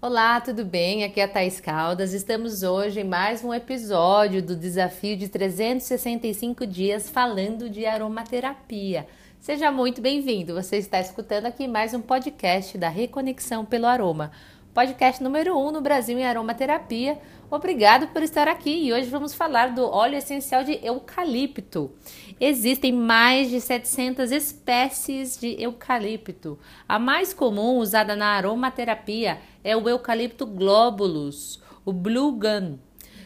Olá, tudo bem? Aqui é a Thais Caldas. Estamos hoje em mais um episódio do desafio de 365 dias falando de aromaterapia. Seja muito bem-vindo. Você está escutando aqui mais um podcast da Reconexão pelo Aroma podcast número 1 um no Brasil em aromaterapia. Obrigado por estar aqui e hoje vamos falar do óleo essencial de eucalipto. Existem mais de 700 espécies de eucalipto. A mais comum usada na aromaterapia é o eucalipto globulus, o blue gum.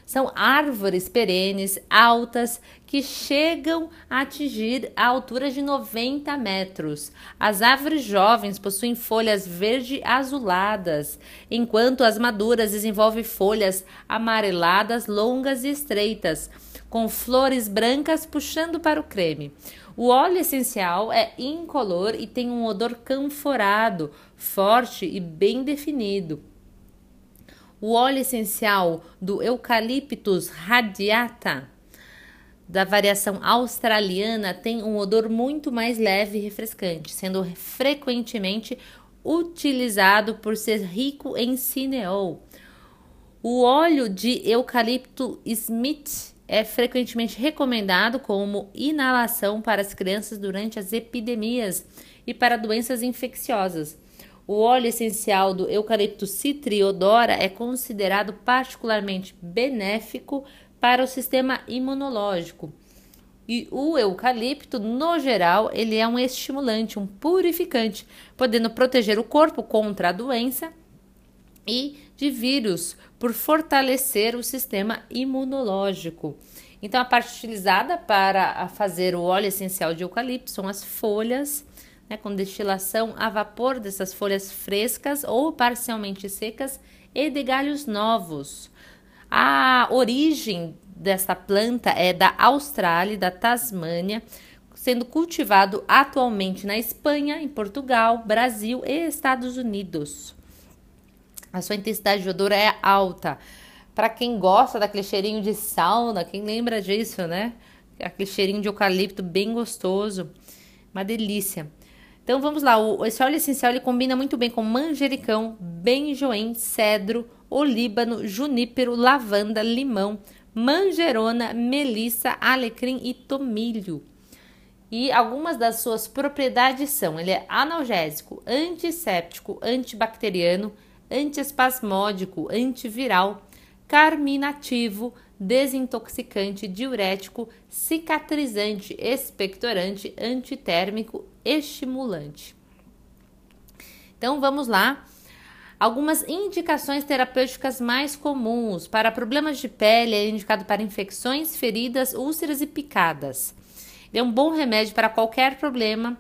São árvores perenes altas que chegam a atingir a altura de 90 metros. As árvores jovens possuem folhas verde-azuladas, enquanto as maduras desenvolvem folhas amareladas, longas e estreitas, com flores brancas puxando para o creme. O óleo essencial é incolor e tem um odor canforado, forte e bem definido. O óleo essencial do Eucalyptus radiata da variação australiana tem um odor muito mais leve e refrescante, sendo frequentemente utilizado por ser rico em cineol. O óleo de eucalipto Smith é frequentemente recomendado como inalação para as crianças durante as epidemias e para doenças infecciosas. O óleo essencial do eucalipto citriodora é considerado particularmente benéfico para o sistema imunológico. E o eucalipto, no geral, ele é um estimulante, um purificante, podendo proteger o corpo contra a doença e de vírus, por fortalecer o sistema imunológico. Então, a parte utilizada para fazer o óleo essencial de eucalipto são as folhas, né, com destilação a vapor dessas folhas frescas ou parcialmente secas e de galhos novos. A origem desta planta é da Austrália da Tasmânia, sendo cultivado atualmente na Espanha, em Portugal, Brasil e Estados Unidos. A sua intensidade de odor é alta. Para quem gosta daquele cheirinho de sauna, quem lembra disso, né? Aquele cheirinho de eucalipto bem gostoso, uma delícia. Então vamos lá, o, esse óleo essencial ele combina muito bem com manjericão, benjoim, cedro, olíbano, junípero, lavanda, limão, manjerona, melissa, alecrim e tomilho. E algumas das suas propriedades são: ele é analgésico, antisséptico, antibacteriano, antiespasmódico, antiviral, carminativo, desintoxicante, diurético, cicatrizante, expectorante, antitérmico, estimulante. Então vamos lá. Algumas indicações terapêuticas mais comuns para problemas de pele é indicado para infecções, feridas, úlceras e picadas. Ele é um bom remédio para qualquer problema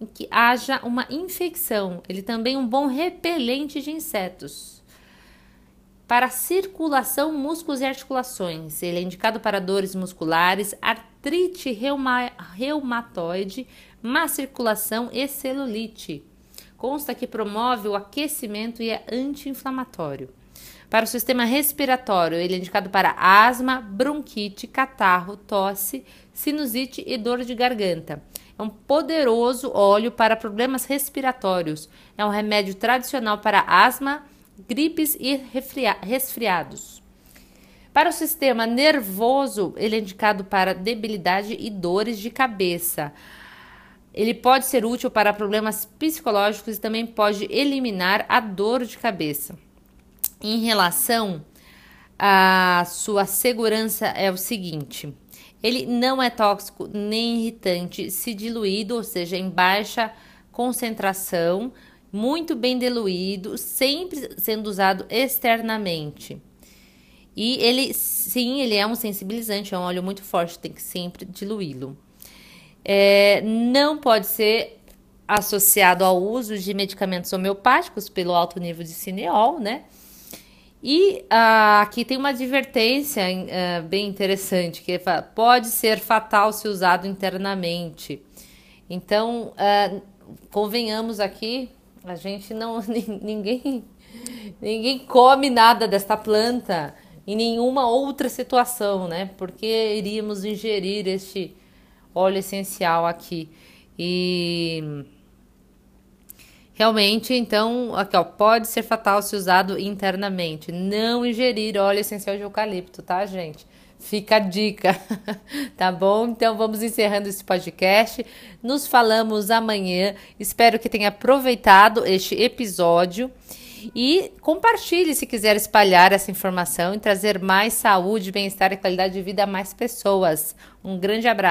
em que haja uma infecção. Ele também é um bom repelente de insetos para circulação, músculos e articulações. Ele é indicado para dores musculares, artrite reuma, reumatoide, má circulação e celulite. Consta que promove o aquecimento e é anti-inflamatório. Para o sistema respiratório, ele é indicado para asma, bronquite, catarro, tosse, sinusite e dor de garganta. É um poderoso óleo para problemas respiratórios. É um remédio tradicional para asma, gripes e resfriados. Para o sistema nervoso, ele é indicado para debilidade e dores de cabeça. Ele pode ser útil para problemas psicológicos e também pode eliminar a dor de cabeça. Em relação à sua segurança, é o seguinte: ele não é tóxico nem irritante se diluído, ou seja, em baixa concentração, muito bem diluído, sempre sendo usado externamente. E ele, sim, ele é um sensibilizante, é um óleo muito forte, tem que sempre diluí-lo. É, não pode ser associado ao uso de medicamentos homeopáticos pelo alto nível de cineol, né? E ah, aqui tem uma advertência ah, bem interessante, que pode ser fatal se usado internamente. Então, ah, convenhamos aqui, a gente não. Ninguém. Ninguém come nada desta planta em nenhuma outra situação, né? Porque iríamos ingerir este óleo essencial aqui. E Realmente, então, aqui, ó, pode ser fatal se usado internamente. Não ingerir óleo essencial de eucalipto, tá, gente? Fica a dica, tá bom? Então vamos encerrando esse podcast. Nos falamos amanhã. Espero que tenha aproveitado este episódio e compartilhe se quiser espalhar essa informação e trazer mais saúde, bem-estar e qualidade de vida a mais pessoas. Um grande abraço.